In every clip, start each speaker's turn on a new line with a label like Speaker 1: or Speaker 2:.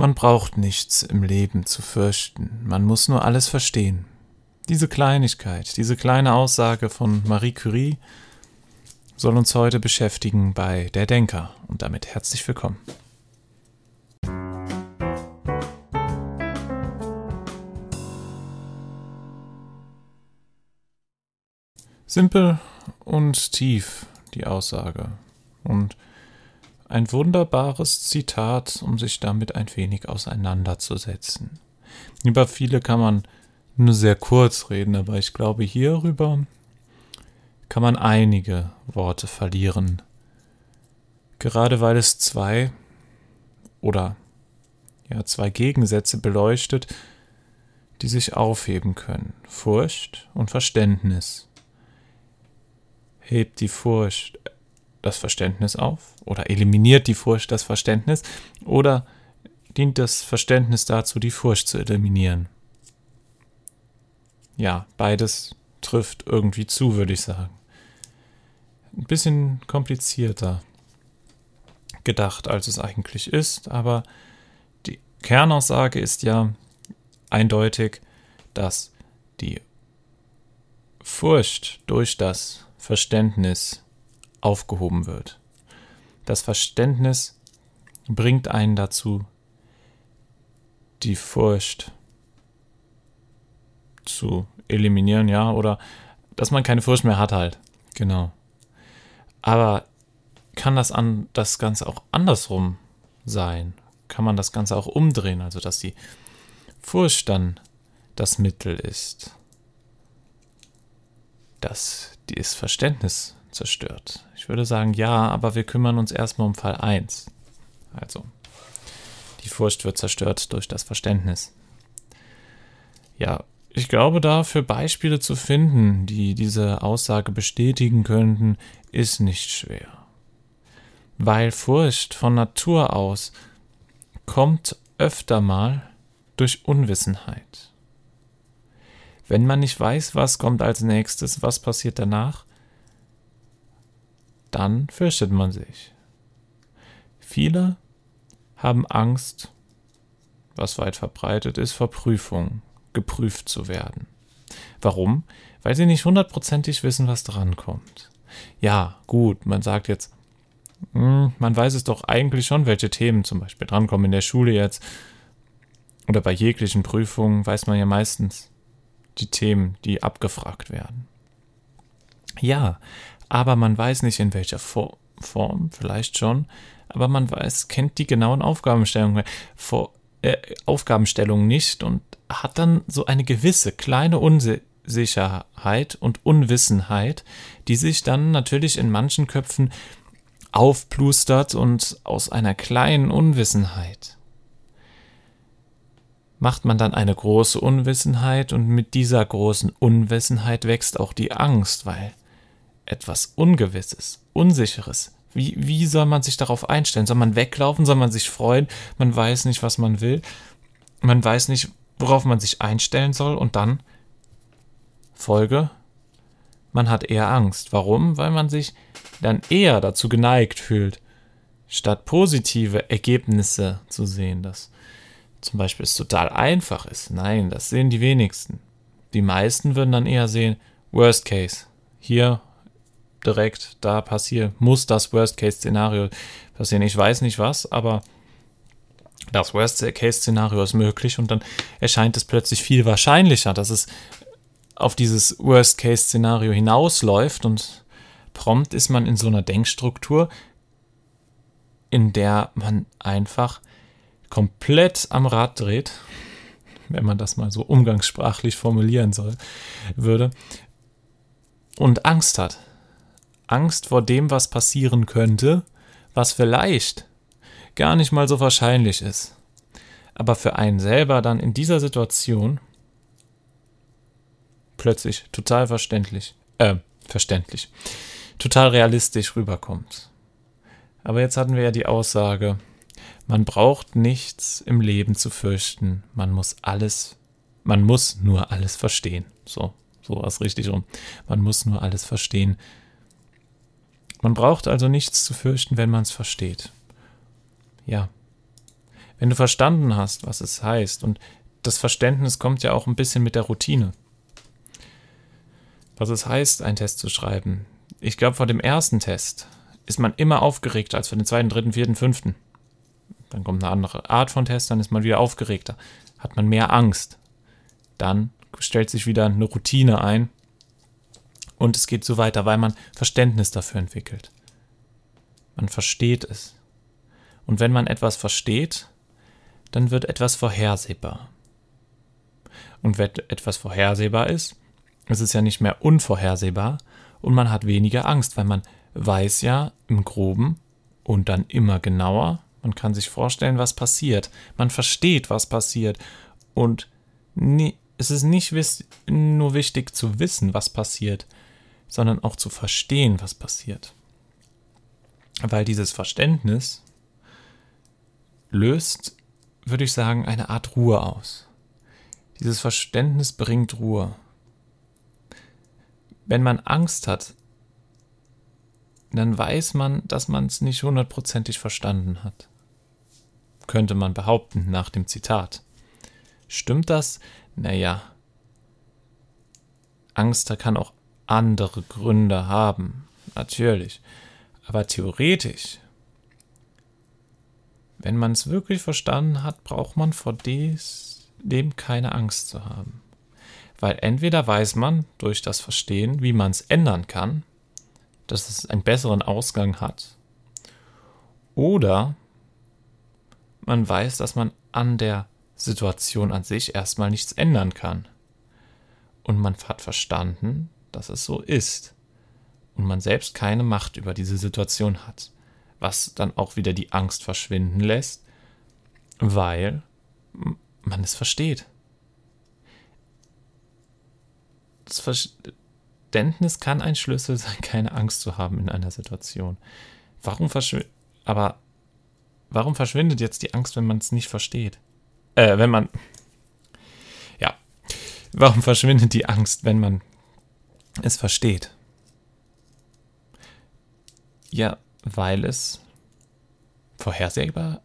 Speaker 1: Man braucht nichts im Leben zu fürchten, man muss nur alles verstehen. Diese Kleinigkeit, diese kleine Aussage von Marie Curie soll uns heute beschäftigen bei Der Denker und damit herzlich willkommen. Simpel und tief die Aussage und ein wunderbares Zitat, um sich damit ein wenig auseinanderzusetzen. Über viele kann man nur sehr kurz reden, aber ich glaube, hierüber kann man einige Worte verlieren. Gerade weil es zwei oder ja, zwei Gegensätze beleuchtet, die sich aufheben können. Furcht und Verständnis. Hebt die Furcht das Verständnis auf oder eliminiert die Furcht das Verständnis oder dient das Verständnis dazu, die Furcht zu eliminieren. Ja, beides trifft irgendwie zu, würde ich sagen. Ein bisschen komplizierter gedacht, als es eigentlich ist, aber die Kernaussage ist ja eindeutig, dass die Furcht durch das Verständnis aufgehoben wird. Das Verständnis bringt einen dazu, die Furcht zu eliminieren, ja, oder dass man keine Furcht mehr hat halt. Genau. Aber kann das an das Ganze auch andersrum sein? Kann man das Ganze auch umdrehen, also dass die Furcht dann das Mittel ist, dass das Verständnis zerstört? Ich würde sagen ja, aber wir kümmern uns erstmal um Fall 1. Also, die Furcht wird zerstört durch das Verständnis. Ja, ich glaube, dafür Beispiele zu finden, die diese Aussage bestätigen könnten, ist nicht schwer. Weil Furcht von Natur aus kommt öfter mal durch Unwissenheit. Wenn man nicht weiß, was kommt als nächstes, was passiert danach, dann fürchtet man sich. Viele haben Angst, was weit verbreitet ist, vor Prüfungen, geprüft zu werden. Warum? Weil sie nicht hundertprozentig wissen, was drankommt. Ja, gut, man sagt jetzt, hm, man weiß es doch eigentlich schon, welche Themen zum Beispiel drankommen in der Schule jetzt oder bei jeglichen Prüfungen weiß man ja meistens die Themen, die abgefragt werden. Ja, aber man weiß nicht in welcher For Form, vielleicht schon, aber man weiß, kennt die genauen Aufgabenstellungen, vor, äh, Aufgabenstellungen nicht und hat dann so eine gewisse kleine Unsicherheit und Unwissenheit, die sich dann natürlich in manchen Köpfen aufplustert und aus einer kleinen Unwissenheit macht man dann eine große Unwissenheit und mit dieser großen Unwissenheit wächst auch die Angst, weil etwas Ungewisses, Unsicheres. Wie, wie soll man sich darauf einstellen? Soll man weglaufen? Soll man sich freuen? Man weiß nicht, was man will. Man weiß nicht, worauf man sich einstellen soll. Und dann Folge, man hat eher Angst. Warum? Weil man sich dann eher dazu geneigt fühlt, statt positive Ergebnisse zu sehen, dass zum Beispiel es total einfach ist. Nein, das sehen die wenigsten. Die meisten würden dann eher sehen, Worst Case. Hier direkt da passiert, muss das Worst-Case-Szenario passieren. Ich weiß nicht was, aber das Worst-Case-Szenario ist möglich und dann erscheint es plötzlich viel wahrscheinlicher, dass es auf dieses Worst-Case-Szenario hinausläuft und prompt ist man in so einer Denkstruktur, in der man einfach komplett am Rad dreht, wenn man das mal so umgangssprachlich formulieren soll, würde, und Angst hat. Angst vor dem, was passieren könnte, was vielleicht gar nicht mal so wahrscheinlich ist. Aber für einen selber dann in dieser Situation plötzlich total verständlich, äh, verständlich, total realistisch rüberkommt. Aber jetzt hatten wir ja die Aussage, man braucht nichts im Leben zu fürchten, man muss alles, man muss nur alles verstehen. So, so war es richtig rum. Man muss nur alles verstehen. Man braucht also nichts zu fürchten, wenn man es versteht. Ja. Wenn du verstanden hast, was es heißt, und das Verständnis kommt ja auch ein bisschen mit der Routine. Was es heißt, einen Test zu schreiben. Ich glaube, vor dem ersten Test ist man immer aufgeregter als für den zweiten, dritten, vierten, fünften. Dann kommt eine andere Art von Test, dann ist man wieder aufgeregter. Hat man mehr Angst. Dann stellt sich wieder eine Routine ein. Und es geht so weiter, weil man Verständnis dafür entwickelt. Man versteht es. Und wenn man etwas versteht, dann wird etwas vorhersehbar. Und wenn etwas vorhersehbar ist, ist es ja nicht mehr unvorhersehbar und man hat weniger Angst, weil man weiß ja im groben und dann immer genauer, man kann sich vorstellen, was passiert, man versteht, was passiert und nie, es ist nicht nur wichtig zu wissen, was passiert, sondern auch zu verstehen, was passiert. Weil dieses Verständnis löst, würde ich sagen, eine Art Ruhe aus. Dieses Verständnis bringt Ruhe. Wenn man Angst hat, dann weiß man, dass man es nicht hundertprozentig verstanden hat. Könnte man behaupten nach dem Zitat. Stimmt das? Naja. Angst kann auch andere Gründe haben, natürlich. Aber theoretisch, wenn man es wirklich verstanden hat, braucht man vor dies dem keine Angst zu haben. Weil entweder weiß man durch das Verstehen, wie man es ändern kann, dass es einen besseren Ausgang hat, oder man weiß, dass man an der Situation an sich erstmal nichts ändern kann. Und man hat verstanden, dass es so ist. Und man selbst keine Macht über diese Situation hat. Was dann auch wieder die Angst verschwinden lässt, weil man es versteht. Das Verständnis kann ein Schlüssel sein, keine Angst zu haben in einer Situation. Warum verschwindet, aber warum verschwindet jetzt die Angst, wenn man es nicht versteht? Äh, wenn man, ja, warum verschwindet die Angst, wenn man es versteht? Ja, weil es vorhersagbar,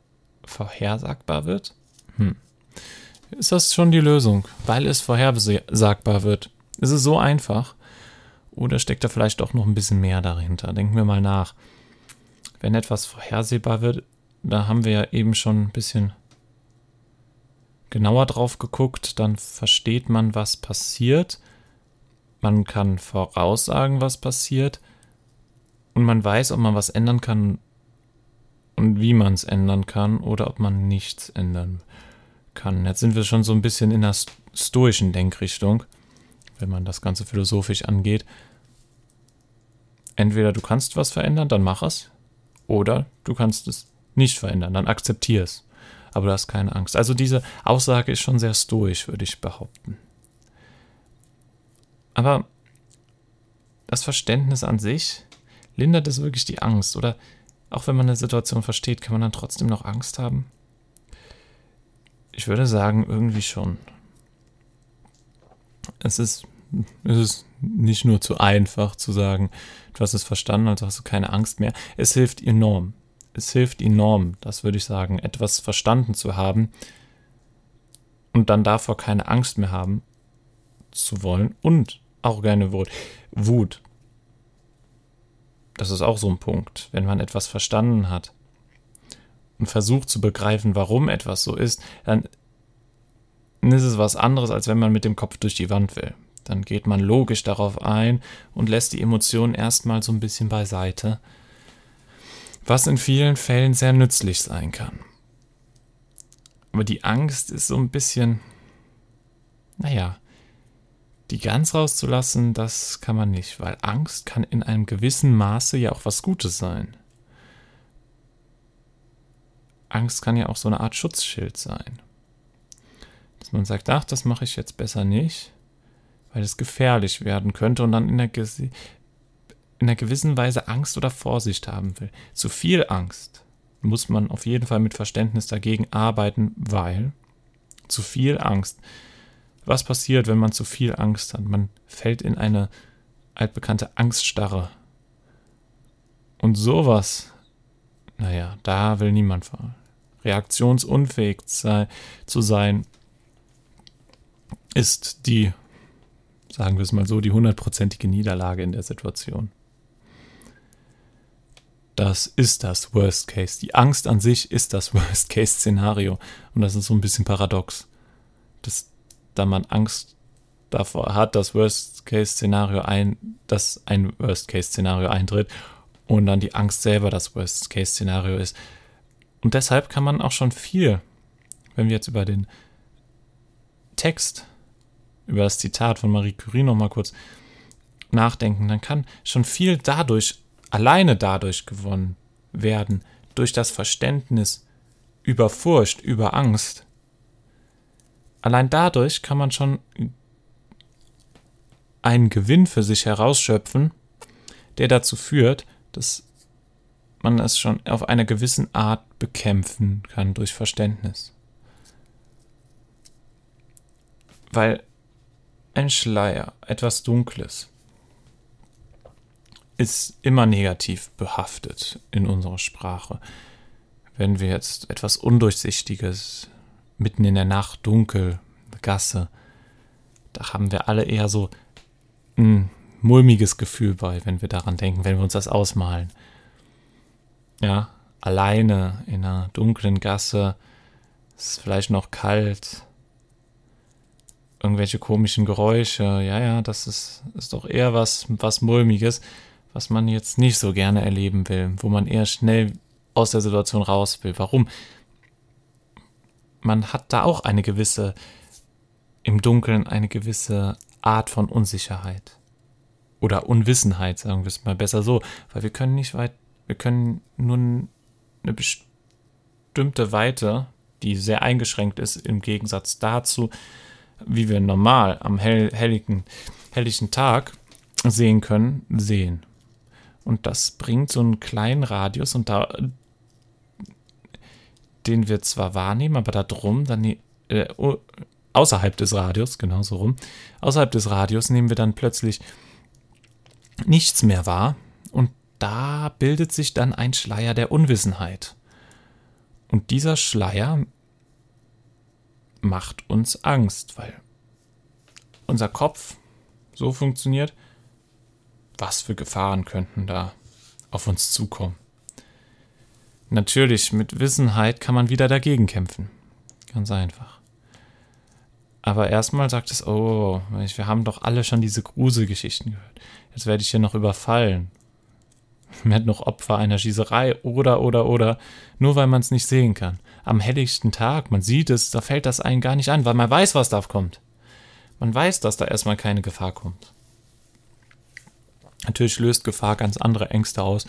Speaker 1: vorhersagbar wird. Hm ist das schon die Lösung, weil es vorhersagbar wird. Ist es so einfach? Oder steckt da vielleicht auch noch ein bisschen mehr dahinter? Denken wir mal nach. Wenn etwas vorhersehbar wird, da haben wir ja eben schon ein bisschen genauer drauf geguckt, dann versteht man, was passiert. Man kann voraussagen, was passiert. Und man weiß, ob man was ändern kann und wie man es ändern kann oder ob man nichts ändern kann. Jetzt sind wir schon so ein bisschen in der stoischen Denkrichtung, wenn man das Ganze philosophisch angeht. Entweder du kannst was verändern, dann mach es, oder du kannst es nicht verändern, dann akzeptier es. Aber du hast keine Angst. Also diese Aussage ist schon sehr stoisch, würde ich behaupten. Aber das Verständnis an sich lindert es wirklich die Angst. Oder auch wenn man eine Situation versteht, kann man dann trotzdem noch Angst haben? Ich würde sagen, irgendwie schon. Es ist, es ist nicht nur zu einfach zu sagen, du hast es verstanden, also hast du keine Angst mehr. Es hilft enorm. Es hilft enorm, das würde ich sagen, etwas verstanden zu haben und dann davor keine Angst mehr haben zu wollen und auch gerne Wut. Wut. Das ist auch so ein Punkt. Wenn man etwas verstanden hat, und versucht zu begreifen, warum etwas so ist, dann ist es was anderes, als wenn man mit dem Kopf durch die Wand will. Dann geht man logisch darauf ein und lässt die Emotionen erstmal so ein bisschen beiseite, was in vielen Fällen sehr nützlich sein kann. Aber die Angst ist so ein bisschen, naja, die ganz rauszulassen, das kann man nicht, weil Angst kann in einem gewissen Maße ja auch was Gutes sein. Angst kann ja auch so eine Art Schutzschild sein. Dass man sagt, ach, das mache ich jetzt besser nicht, weil es gefährlich werden könnte und dann in einer, in einer gewissen Weise Angst oder Vorsicht haben will. Zu viel Angst muss man auf jeden Fall mit Verständnis dagegen arbeiten, weil zu viel Angst. Was passiert, wenn man zu viel Angst hat? Man fällt in eine altbekannte Angststarre. Und sowas, naja, da will niemand reaktionsunfähig sei, zu sein, ist die, sagen wir es mal so, die hundertprozentige Niederlage in der Situation. Das ist das Worst Case. Die Angst an sich ist das Worst Case Szenario. Und das ist so ein bisschen paradox. Dass, da man Angst davor hat, dass Worst Case Szenario ein, dass ein Worst Case Szenario eintritt und dann die Angst selber das Worst Case Szenario ist. Und deshalb kann man auch schon viel, wenn wir jetzt über den Text, über das Zitat von Marie Curie nochmal kurz nachdenken, dann kann schon viel dadurch, alleine dadurch gewonnen werden, durch das Verständnis über Furcht, über Angst. Allein dadurch kann man schon einen Gewinn für sich herausschöpfen, der dazu führt, dass man es schon auf einer gewissen Art bekämpfen kann durch Verständnis. Weil ein Schleier, etwas Dunkles, ist immer negativ behaftet in unserer Sprache. Wenn wir jetzt etwas Undurchsichtiges, mitten in der Nacht, dunkel, Gasse, da haben wir alle eher so ein mulmiges Gefühl bei, wenn wir daran denken, wenn wir uns das ausmalen ja, alleine in einer dunklen Gasse, es ist vielleicht noch kalt, irgendwelche komischen Geräusche, ja, ja, das ist, ist doch eher was, was Mulmiges, was man jetzt nicht so gerne erleben will, wo man eher schnell aus der Situation raus will. Warum? Man hat da auch eine gewisse, im Dunkeln eine gewisse Art von Unsicherheit. Oder Unwissenheit, sagen wir es mal besser so, weil wir können nicht weit wir können nun eine bestimmte Weite, die sehr eingeschränkt ist im Gegensatz dazu, wie wir normal am hell, helligen, helligen Tag sehen können, sehen. Und das bringt so einen kleinen Radius und da den wir zwar wahrnehmen, aber da drum dann äh, außerhalb des Radius, genauso rum, außerhalb des Radius nehmen wir dann plötzlich nichts mehr wahr und da bildet sich dann ein Schleier der Unwissenheit. Und dieser Schleier macht uns Angst, weil unser Kopf so funktioniert, was für Gefahren könnten da auf uns zukommen. Natürlich, mit Wissenheit kann man wieder dagegen kämpfen. Ganz einfach. Aber erstmal sagt es, oh, wir haben doch alle schon diese Gruselgeschichten gehört. Jetzt werde ich hier noch überfallen wird noch Opfer einer Schießerei oder, oder, oder, nur weil man es nicht sehen kann. Am helllichten Tag, man sieht es, da fällt das einen gar nicht an, weil man weiß, was da kommt. Man weiß, dass da erstmal keine Gefahr kommt. Natürlich löst Gefahr ganz andere Ängste aus,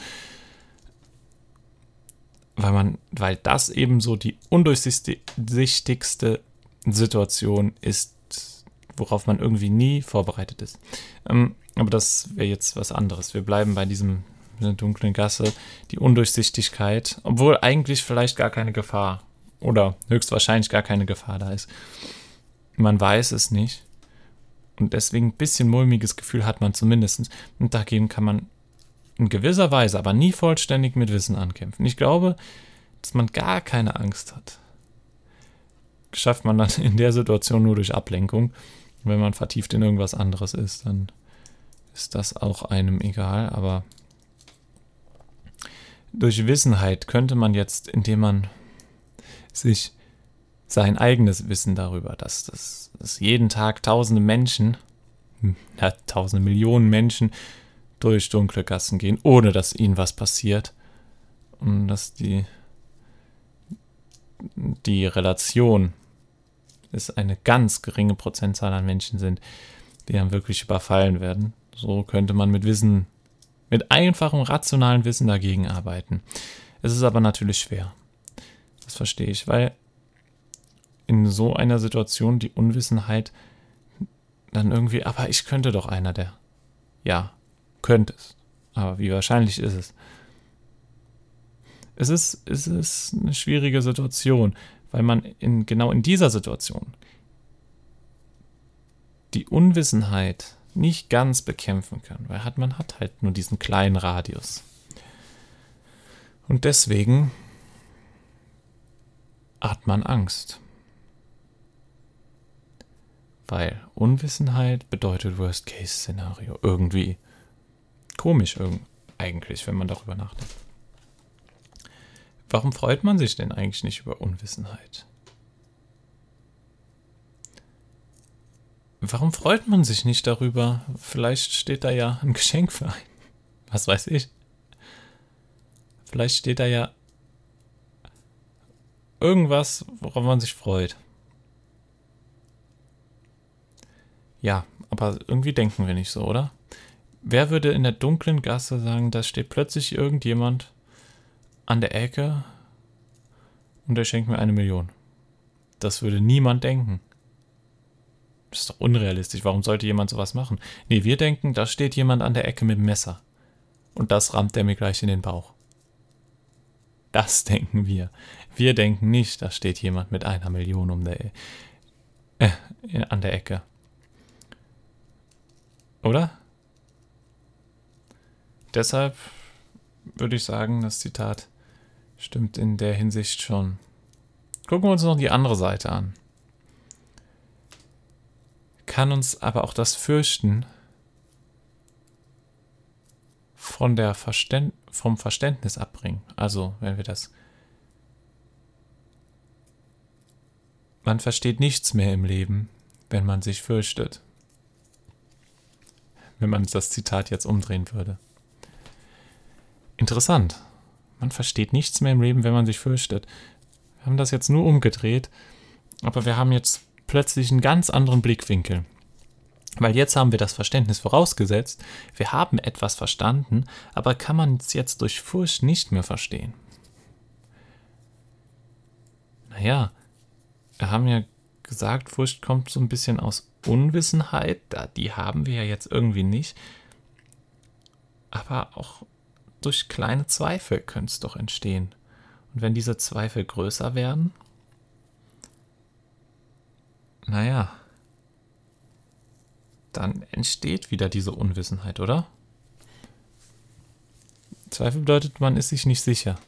Speaker 1: weil man, weil das eben so die undurchsichtigste Situation ist, worauf man irgendwie nie vorbereitet ist. Ähm, aber das wäre jetzt was anderes. Wir bleiben bei diesem dunklen Gasse, die Undurchsichtigkeit, obwohl eigentlich vielleicht gar keine Gefahr oder höchstwahrscheinlich gar keine Gefahr da ist. Man weiß es nicht. Und deswegen ein bisschen mulmiges Gefühl hat man zumindest. Und dagegen kann man in gewisser Weise, aber nie vollständig mit Wissen ankämpfen. Ich glaube, dass man gar keine Angst hat. Schafft man dann in der Situation nur durch Ablenkung. Wenn man vertieft in irgendwas anderes ist, dann ist das auch einem egal. Aber durch Wissenheit könnte man jetzt, indem man sich sein eigenes Wissen darüber, dass, dass, dass jeden Tag tausende Menschen, ja, tausende Millionen Menschen durch dunkle Gassen gehen, ohne dass ihnen was passiert. Und dass die, die Relation ist eine ganz geringe Prozentzahl an Menschen sind, die dann wirklich überfallen werden. So könnte man mit Wissen mit einfachem rationalen Wissen dagegen arbeiten. Es ist aber natürlich schwer. Das verstehe ich, weil in so einer Situation die Unwissenheit dann irgendwie, aber ich könnte doch einer der. Ja, könntest. Aber wie wahrscheinlich ist es? Es ist, es ist eine schwierige Situation, weil man in, genau in dieser Situation die Unwissenheit nicht ganz bekämpfen kann, weil hat, man hat halt nur diesen kleinen Radius. Und deswegen hat man Angst. Weil Unwissenheit bedeutet Worst-Case-Szenario. Irgendwie komisch eigentlich, wenn man darüber nachdenkt. Warum freut man sich denn eigentlich nicht über Unwissenheit? Warum freut man sich nicht darüber? Vielleicht steht da ja ein Geschenk für einen. Was weiß ich. Vielleicht steht da ja irgendwas, worauf man sich freut. Ja, aber irgendwie denken wir nicht so, oder? Wer würde in der dunklen Gasse sagen, da steht plötzlich irgendjemand an der Ecke und der schenkt mir eine Million? Das würde niemand denken. Das ist doch unrealistisch. Warum sollte jemand sowas machen? Nee, wir denken, da steht jemand an der Ecke mit dem Messer. Und das rammt er mir gleich in den Bauch. Das denken wir. Wir denken nicht, da steht jemand mit einer Million um der, äh, an der Ecke. Oder? Deshalb würde ich sagen, das Zitat stimmt in der Hinsicht schon. Gucken wir uns noch die andere Seite an. Kann uns aber auch das Fürchten von der Verständ vom Verständnis abbringen. Also, wenn wir das. Man versteht nichts mehr im Leben, wenn man sich fürchtet wenn man das Zitat jetzt umdrehen würde. Interessant. Man versteht nichts mehr im Leben, wenn man sich fürchtet. Wir haben das jetzt nur umgedreht, aber wir haben jetzt plötzlich einen ganz anderen Blickwinkel. Weil jetzt haben wir das Verständnis vorausgesetzt, wir haben etwas verstanden, aber kann man es jetzt durch Furcht nicht mehr verstehen? Naja, wir haben ja gesagt, Furcht kommt so ein bisschen aus Unwissenheit, die haben wir ja jetzt irgendwie nicht. Aber auch durch kleine Zweifel könnte es doch entstehen. Und wenn diese Zweifel größer werden, naja, dann entsteht wieder diese Unwissenheit, oder? Zweifel bedeutet, man ist sich nicht sicher.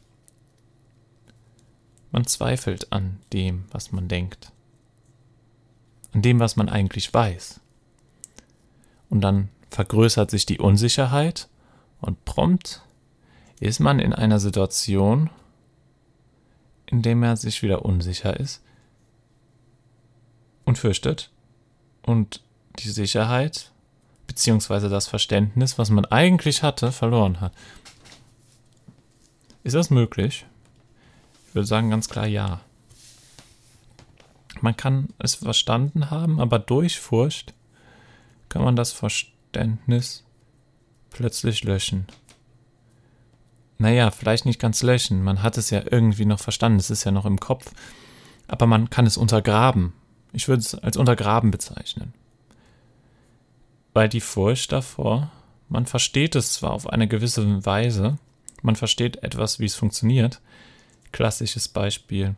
Speaker 1: Man zweifelt an dem, was man denkt an dem, was man eigentlich weiß. Und dann vergrößert sich die Unsicherheit und prompt ist man in einer Situation, in der man sich wieder unsicher ist und fürchtet und die Sicherheit beziehungsweise das Verständnis, was man eigentlich hatte, verloren hat. Ist das möglich? Ich würde sagen ganz klar ja. Man kann es verstanden haben, aber durch Furcht kann man das Verständnis plötzlich löschen. Naja, vielleicht nicht ganz löschen, man hat es ja irgendwie noch verstanden, es ist ja noch im Kopf, aber man kann es untergraben. Ich würde es als untergraben bezeichnen. Weil die Furcht davor, man versteht es zwar auf eine gewisse Weise, man versteht etwas, wie es funktioniert. Klassisches Beispiel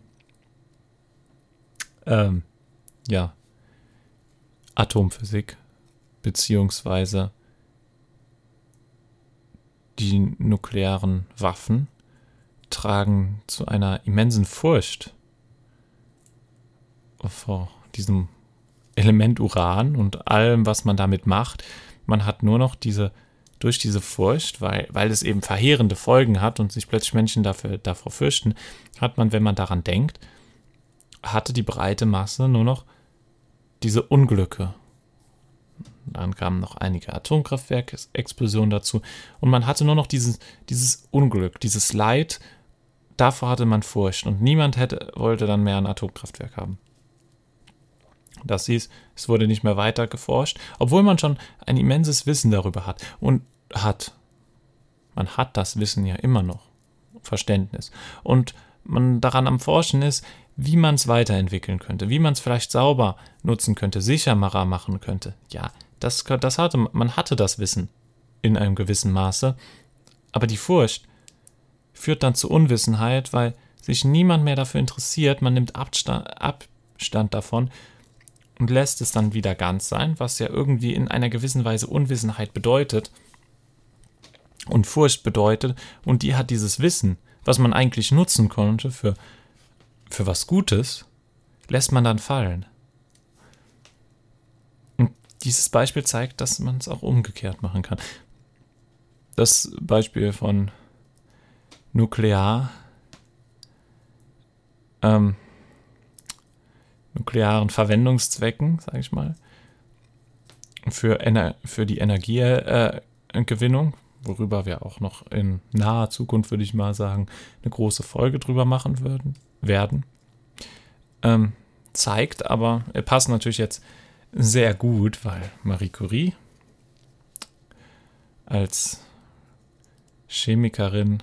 Speaker 1: ähm, ja, Atomphysik, beziehungsweise die nuklearen Waffen tragen zu einer immensen Furcht vor diesem Element Uran und allem, was man damit macht. Man hat nur noch diese, durch diese Furcht, weil, weil es eben verheerende Folgen hat und sich plötzlich Menschen dafür, davor fürchten, hat man, wenn man daran denkt, hatte die breite Masse nur noch diese Unglücke. Dann kamen noch einige Atomkraftwerkexplosionen dazu und man hatte nur noch dieses, dieses Unglück, dieses Leid. Davor hatte man Furcht und niemand hätte, wollte dann mehr ein Atomkraftwerk haben. Das hieß, es wurde nicht mehr weiter geforscht, obwohl man schon ein immenses Wissen darüber hat und hat. Man hat das Wissen ja immer noch. Verständnis. Und man daran am Forschen ist, wie man es weiterentwickeln könnte, wie man es vielleicht sauber nutzen könnte, sicherer machen könnte. Ja, das, das hatte, man hatte das Wissen in einem gewissen Maße, aber die Furcht führt dann zu Unwissenheit, weil sich niemand mehr dafür interessiert, man nimmt Abstand, Abstand davon und lässt es dann wieder ganz sein, was ja irgendwie in einer gewissen Weise Unwissenheit bedeutet und Furcht bedeutet. Und die hat dieses Wissen, was man eigentlich nutzen konnte für für was Gutes lässt man dann fallen. Dieses Beispiel zeigt, dass man es auch umgekehrt machen kann. Das Beispiel von Nuklear, ähm, nuklearen Verwendungszwecken, sage ich mal, für, Ener für die Energiegewinnung, äh, worüber wir auch noch in naher Zukunft, würde ich mal sagen, eine große Folge drüber machen würden, werden. Ähm, zeigt aber, er passt natürlich jetzt sehr gut, weil Marie Curie als Chemikerin,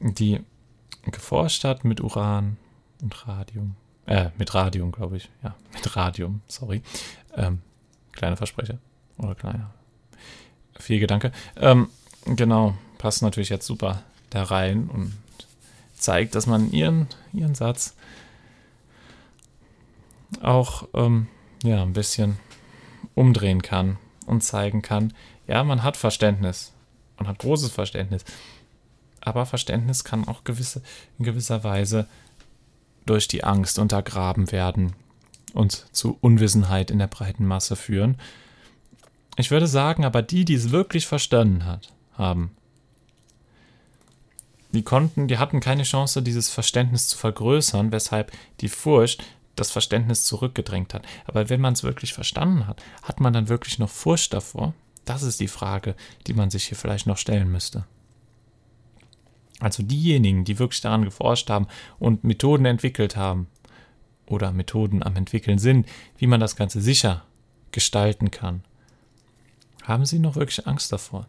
Speaker 1: die geforscht hat mit Uran und Radium, äh, mit Radium, glaube ich, ja, mit Radium, sorry, ähm, kleiner Versprecher oder kleiner, viel Gedanke, ähm, genau, passt natürlich jetzt super da rein und zeigt, dass man ihren, ihren Satz auch ähm, ja, ein bisschen umdrehen kann und zeigen kann, ja, man hat Verständnis. Man hat großes Verständnis. Aber Verständnis kann auch gewisse, in gewisser Weise durch die Angst untergraben werden und zu Unwissenheit in der breiten Masse führen. Ich würde sagen, aber die, die es wirklich verstanden hat, haben, die konnten, die hatten keine Chance, dieses Verständnis zu vergrößern, weshalb die Furcht das Verständnis zurückgedrängt hat. Aber wenn man es wirklich verstanden hat, hat man dann wirklich noch Furcht davor? Das ist die Frage, die man sich hier vielleicht noch stellen müsste. Also diejenigen, die wirklich daran geforscht haben und Methoden entwickelt haben oder Methoden am entwickeln sind, wie man das Ganze sicher gestalten kann, haben sie noch wirklich Angst davor?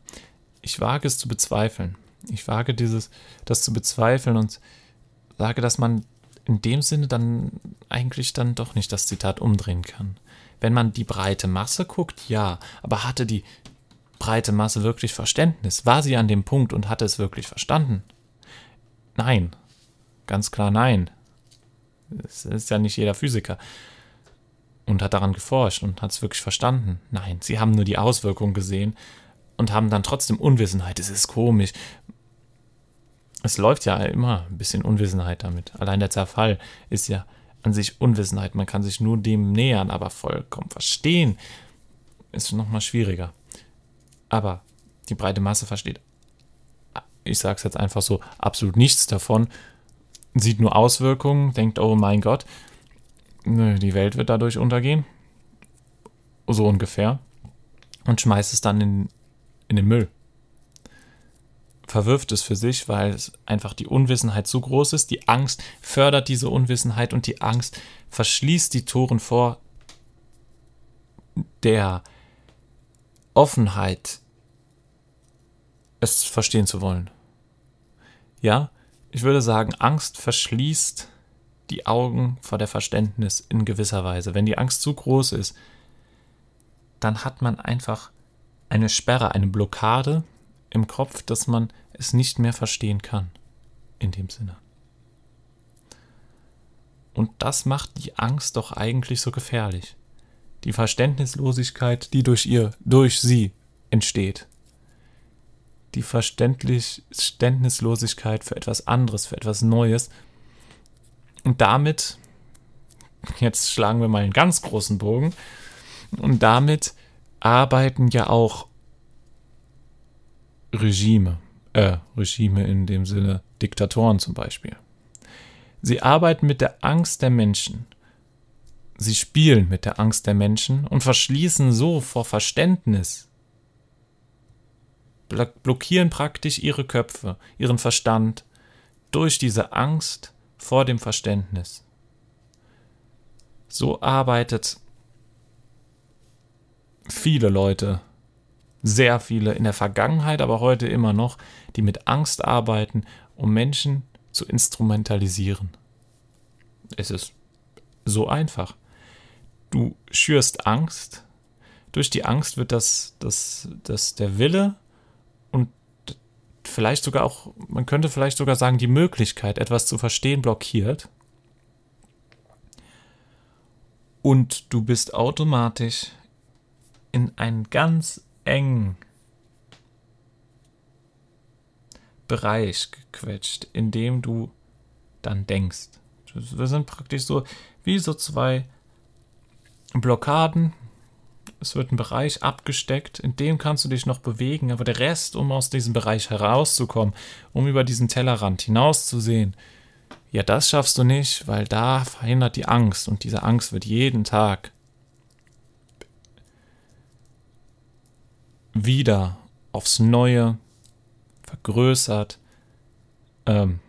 Speaker 1: Ich wage es zu bezweifeln. Ich wage dieses, das zu bezweifeln und sage, dass man in dem Sinne dann eigentlich dann doch nicht das Zitat umdrehen kann. Wenn man die breite Masse guckt, ja, aber hatte die breite Masse wirklich Verständnis? War sie an dem Punkt und hatte es wirklich verstanden? Nein, ganz klar nein. Es ist ja nicht jeder Physiker und hat daran geforscht und hat es wirklich verstanden. Nein, sie haben nur die Auswirkungen gesehen und haben dann trotzdem Unwissenheit. Es ist komisch es läuft ja immer ein bisschen Unwissenheit damit. Allein der Zerfall ist ja an sich Unwissenheit. Man kann sich nur dem nähern, aber vollkommen verstehen ist nochmal schwieriger. Aber die breite Masse versteht, ich sage es jetzt einfach so, absolut nichts davon, sieht nur Auswirkungen, denkt, oh mein Gott, die Welt wird dadurch untergehen. So ungefähr. Und schmeißt es dann in, in den Müll verwirft es für sich, weil einfach die Unwissenheit zu groß ist. Die Angst fördert diese Unwissenheit und die Angst verschließt die Toren vor der Offenheit, es verstehen zu wollen. Ja, ich würde sagen, Angst verschließt die Augen vor der Verständnis in gewisser Weise. Wenn die Angst zu groß ist, dann hat man einfach eine Sperre, eine Blockade im Kopf, dass man es nicht mehr verstehen kann. In dem Sinne. Und das macht die Angst doch eigentlich so gefährlich. Die Verständnislosigkeit, die durch ihr, durch sie entsteht. Die Verständnislosigkeit für etwas anderes, für etwas Neues. Und damit, jetzt schlagen wir mal einen ganz großen Bogen, und damit arbeiten ja auch Regime, äh, Regime in dem Sinne Diktatoren zum Beispiel. Sie arbeiten mit der Angst der Menschen. Sie spielen mit der Angst der Menschen und verschließen so vor Verständnis, blockieren praktisch ihre Köpfe, ihren Verstand durch diese Angst vor dem Verständnis. So arbeitet viele Leute sehr viele in der Vergangenheit, aber heute immer noch, die mit Angst arbeiten, um Menschen zu instrumentalisieren. Es ist so einfach. Du schürst Angst. Durch die Angst wird das, das, das der Wille und vielleicht sogar auch, man könnte vielleicht sogar sagen, die Möglichkeit, etwas zu verstehen, blockiert. Und du bist automatisch in einen ganz engen Bereich gequetscht, in dem du dann denkst. Wir sind praktisch so wie so zwei Blockaden. Es wird ein Bereich abgesteckt, in dem kannst du dich noch bewegen, aber der Rest, um aus diesem Bereich herauszukommen, um über diesen Tellerrand hinauszusehen, ja, das schaffst du nicht, weil da verhindert die Angst und diese Angst wird jeden Tag wieder aufs Neue vergrößert, ähm,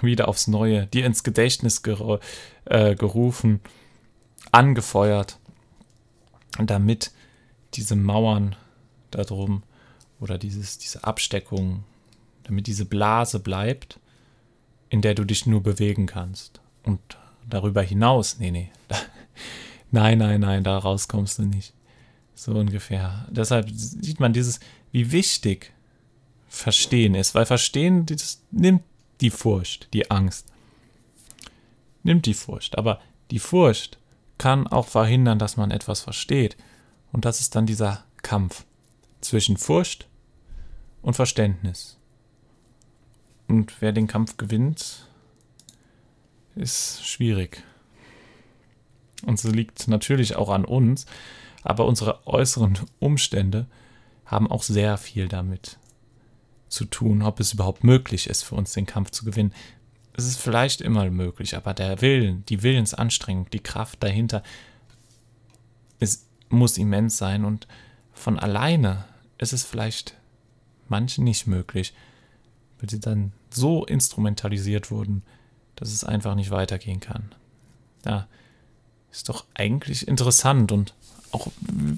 Speaker 1: wieder aufs Neue, dir ins Gedächtnis ger äh, gerufen, angefeuert, damit diese Mauern da drum oder dieses, diese Absteckung, damit diese Blase bleibt, in der du dich nur bewegen kannst. Und darüber hinaus, nee, nee, nein, nein, nein, da raus kommst du nicht. So ungefähr. Deshalb sieht man dieses, wie wichtig Verstehen ist, weil Verstehen das nimmt die Furcht, die Angst. Nimmt die Furcht. Aber die Furcht kann auch verhindern, dass man etwas versteht. Und das ist dann dieser Kampf zwischen Furcht und Verständnis. Und wer den Kampf gewinnt, ist schwierig. Und so liegt natürlich auch an uns, aber unsere äußeren Umstände haben auch sehr viel damit zu tun, ob es überhaupt möglich ist für uns, den Kampf zu gewinnen. Es ist vielleicht immer möglich, aber der Willen, die Willensanstrengung, die Kraft dahinter, es muss immens sein und von alleine ist es vielleicht manchen nicht möglich, weil sie dann so instrumentalisiert wurden, dass es einfach nicht weitergehen kann. Ja, ist doch eigentlich interessant und auch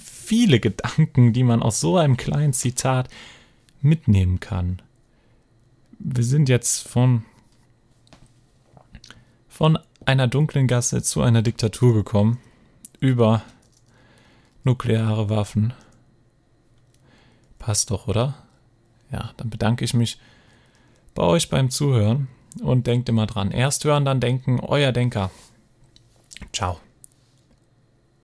Speaker 1: viele Gedanken, die man aus so einem kleinen Zitat mitnehmen kann. Wir sind jetzt von, von einer dunklen Gasse zu einer Diktatur gekommen, über nukleare Waffen. Passt doch, oder? Ja, dann bedanke ich mich bei euch beim Zuhören und denkt immer dran. Erst hören, dann denken, euer Denker. Ciao.